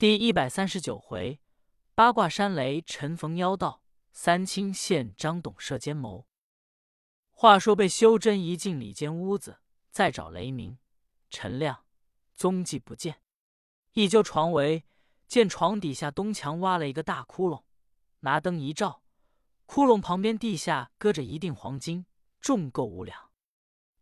第一百三十九回，八卦山雷陈逢妖道，三清现张董设奸谋。话说被修真一进里间屋子，再找雷鸣、陈亮，踪迹不见。一揪床围，见床底下东墙挖了一个大窟窿，拿灯一照，窟窿旁边地下搁着一锭黄金，重够五两。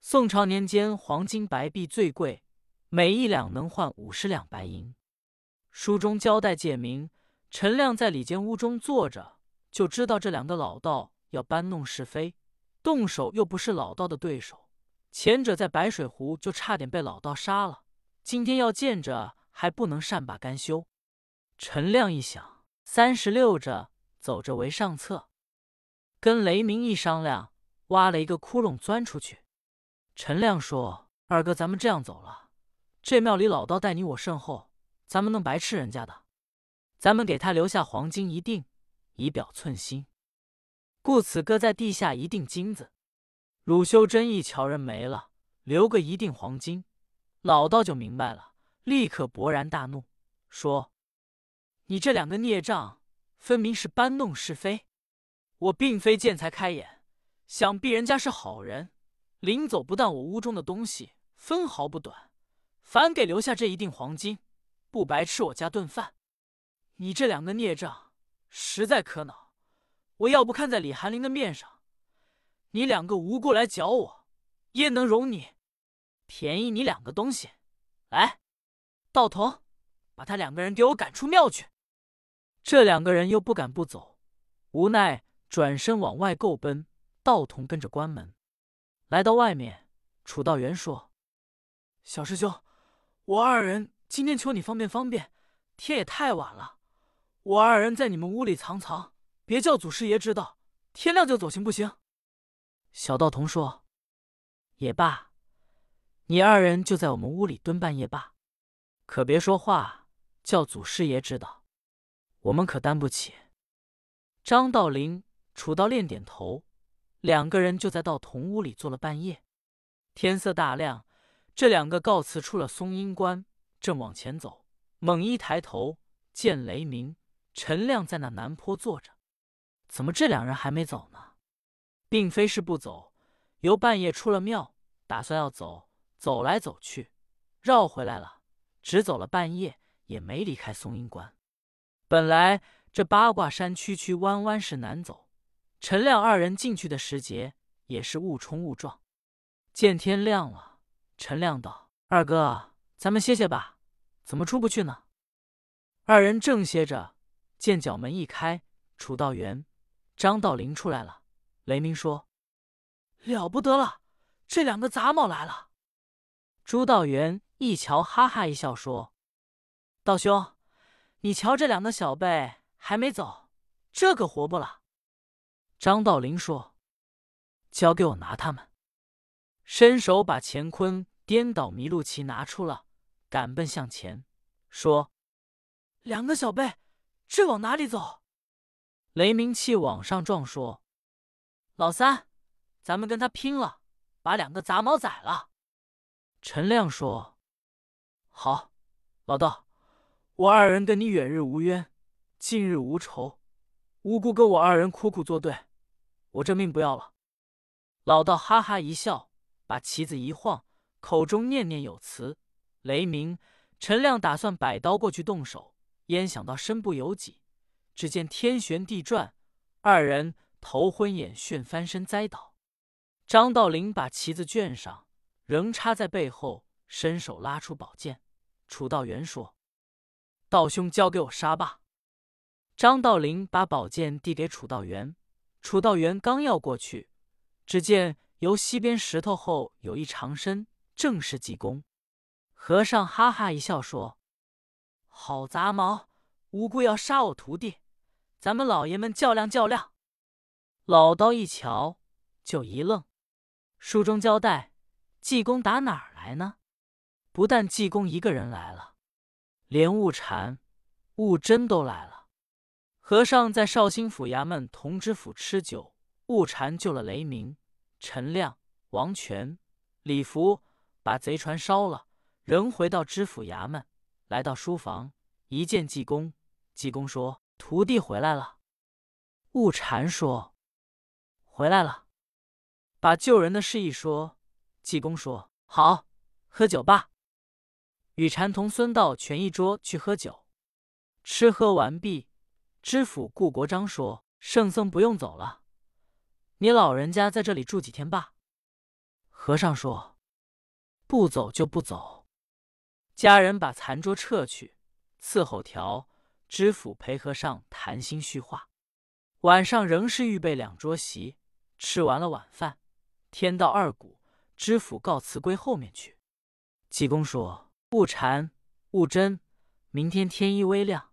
宋朝年间，黄金白璧最贵，每一两能换五十两白银。书中交代解明，陈亮在里间屋中坐着，就知道这两个老道要搬弄是非，动手又不是老道的对手。前者在白水湖就差点被老道杀了，今天要见着还不能善罢甘休。陈亮一想，三十六着走着为上策，跟雷鸣一商量，挖了一个窟窿钻出去。陈亮说：“二哥，咱们这样走了，这庙里老道待你我甚厚。”咱们能白吃人家的？咱们给他留下黄金一锭，以表寸心。故此搁在地下一锭金子。鲁修真一瞧人没了，留个一锭黄金，老道就明白了，立刻勃然大怒，说：“你这两个孽障，分明是搬弄是非！我并非见财开眼，想必人家是好人，临走不但我屋中的东西分毫不短，反给留下这一锭黄金。”不白吃我家顿饭，你这两个孽障实在可恼！我要不看在李寒林的面上，你两个无故来搅我，焉能容你？便宜你两个东西！来，道童，把他两个人给我赶出庙去！这两个人又不敢不走，无奈转身往外够奔。道童跟着关门，来到外面，楚道元说：“小师兄，我二人。”今天求你方便方便，天也太晚了，我二人在你们屋里藏藏，别叫祖师爷知道，天亮就走，行不行？小道童说：“也罢，你二人就在我们屋里蹲半夜罢，可别说话，叫祖师爷知道，我们可担不起。”张道陵、楚道炼点头，两个人就在道童屋里坐了半夜。天色大亮，这两个告辞出了松阴关。正往前走，猛一抬头，见雷鸣、陈亮在那南坡坐着。怎么这两人还没走呢？并非是不走，由半夜出了庙，打算要走，走来走去，绕回来了，只走了半夜，也没离开松阴关。本来这八卦山曲曲弯弯是难走，陈亮二人进去的时节也是误冲误撞。见天亮了，陈亮道：“二哥。”咱们歇歇吧，怎么出不去呢？二人正歇着，见角门一开，楚道元、张道陵出来了。雷鸣说：“了不得了，这两个杂毛来了。”朱道元一瞧，哈哈一笑说：“道兄，你瞧这两个小辈还没走，这可活不了。”张道陵说：“交给我拿他们。”伸手把乾坤颠倒迷路旗拿出了。赶奔向前，说：“两个小辈，这往哪里走？”雷鸣气往上撞，说：“老三，咱们跟他拼了，把两个杂毛宰了。”陈亮说：“好，老道，我二人跟你远日无冤，近日无仇，无辜跟我二人苦苦作对，我这命不要了。”老道哈哈一笑，把旗子一晃，口中念念有词。雷鸣、陈亮打算摆刀过去动手，焉想到身不由己，只见天旋地转，二人头昏眼眩，翻身栽倒。张道陵把旗子卷上，仍插在背后，伸手拉出宝剑。楚道元说：“道兄，交给我杀吧。”张道陵把宝剑递给楚道元，楚道元刚要过去，只见由西边石头后有一长身，正是济公。和尚哈哈一笑说：“好杂毛，无故要杀我徒弟，咱们老爷们较量较量。”老道一瞧，就一愣。书中交代，济公打哪儿来呢？不但济公一个人来了，连悟禅、悟真都来了。和尚在绍兴府衙门同知府吃酒，悟禅救了雷鸣、陈亮、王权、李福，把贼船烧了。仍回到知府衙门，来到书房，一见济公，济公说：“徒弟回来了。”悟禅说：“回来了。”把救人的事一说，济公说：“好，喝酒吧。”与禅同孙道全一桌去喝酒。吃喝完毕，知府顾国璋说：“圣僧不用走了，你老人家在这里住几天吧。”和尚说：“不走就不走。”家人把残桌撤去，伺候条知府陪和尚谈心叙话。晚上仍是预备两桌席，吃完了晚饭，天到二鼓，知府告辞归后面去。济公说：“悟禅、悟真，明天天一微亮。”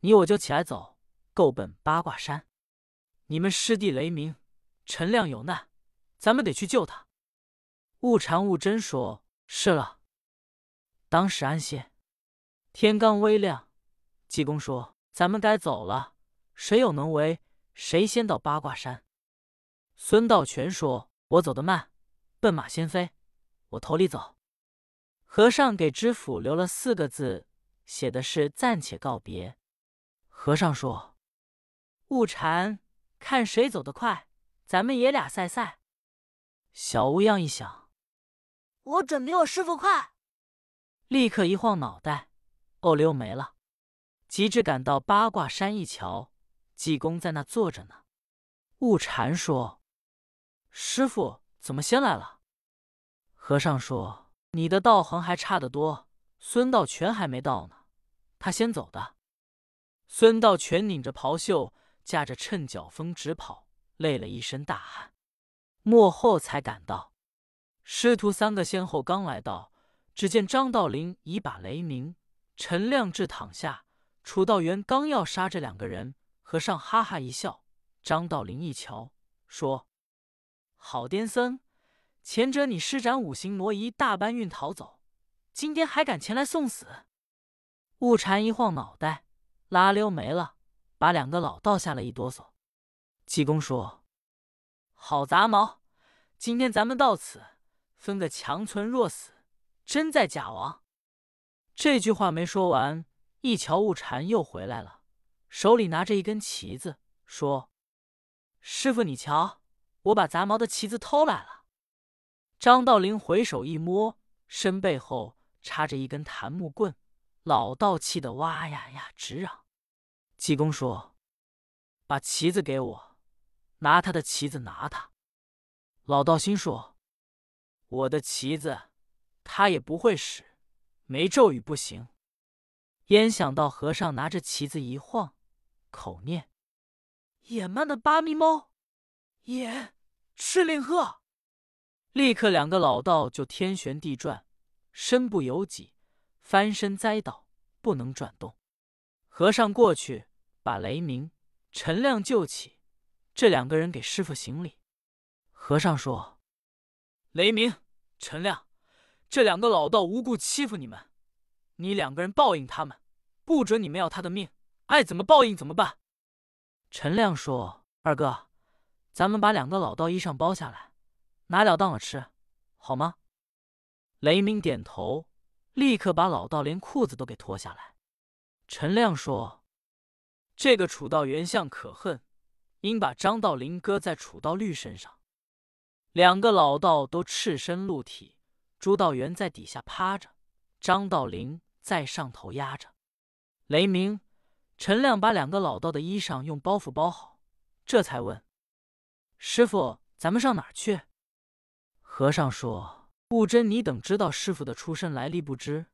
你我就起来走，够奔八卦山。你们师弟雷鸣、陈亮有难，咱们得去救他。悟禅、悟真说：“是了。”当时安歇。天刚微亮，济公说：“咱们该走了，谁有能为，谁先到八卦山。”孙道全说：“我走得慢，笨马先飞，我头里走。”和尚给知府留了四个字，写的是“暂且告别”。和尚说：“悟禅，看谁走得快，咱们爷俩赛赛。”小乌样一想：“我准比我师傅快。”立刻一晃脑袋，哦溜没了。及至赶到八卦山一瞧，济公在那坐着呢。悟禅说：“师傅怎么先来了？”和尚说：“你的道行还差得多，孙道全还没到呢，他先走的。”孙道全拧着袍袖，架着趁脚风直跑，累了一身大汗。末后才赶到，师徒三个先后刚来到，只见张道陵已把雷鸣、陈亮志躺下，楚道元刚要杀这两个人，和尚哈哈一笑。张道陵一瞧，说：“好癫僧，前者你施展五行挪移大搬运逃走，今天还敢前来送死？”悟禅一晃脑袋。拉溜没了，把两个老道吓了一哆嗦。济公说：“好杂毛，今天咱们到此分个强存弱死，真在假王。”这句话没说完，一瞧悟禅又回来了，手里拿着一根旗子，说：“师傅，你瞧，我把杂毛的旗子偷来了。”张道陵回手一摸，身背后插着一根檀木棍，老道气得哇呀呀直嚷。济公说：“把旗子给我，拿他的旗子拿他。”老道心说：“我的旗子他也不会使，没咒语不行。”焉想到和尚拿着旗子一晃，口念：“野蛮的八咪猫，野赤令鹤。”立刻两个老道就天旋地转，身不由己，翻身栽倒，不能转动。和尚过去。把雷鸣、陈亮救起，这两个人给师傅行礼。和尚说：“雷鸣、陈亮，这两个老道无故欺负你们，你两个人报应他们，不准你们要他的命，爱怎么报应怎么办。”陈亮说：“二哥，咱们把两个老道衣裳剥下来，拿了当了吃，好吗？”雷鸣点头，立刻把老道连裤子都给脱下来。陈亮说。这个楚道元相可恨，应把张道陵搁在楚道律身上。两个老道都赤身露体，朱道元在底下趴着，张道陵在上头压着。雷鸣、陈亮把两个老道的衣裳用包袱包好，这才问师傅：“咱们上哪儿去？”和尚说：“悟真，你等知道师傅的出身来历不知？”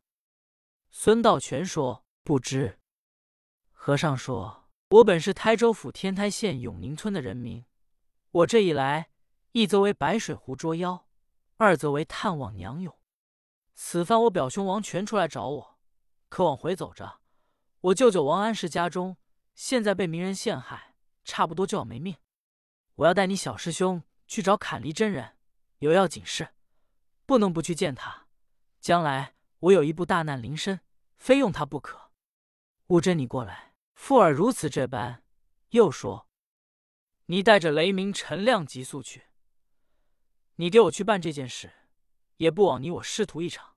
孙道全说：“不知。”和尚说：“我本是台州府天台县永宁村的人民，我这一来，一则为白水湖捉妖，二则为探望娘友。此番我表兄王权出来找我，可往回走着，我舅舅王安石家中现在被名人陷害，差不多就要没命。我要带你小师兄去找坎离真人，有要紧事，不能不去见他。将来我有一部大难临身，非用他不可。悟真，你过来。”富尔如此这般，又说：“你带着雷鸣、陈亮急速去。你给我去办这件事，也不枉你我师徒一场。”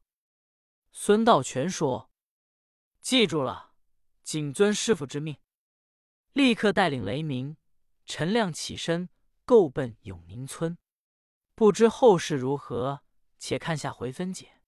孙道全说：“记住了，谨遵师傅之命。”立刻带领雷鸣、陈亮起身，够奔永宁村。不知后事如何，且看下回分解。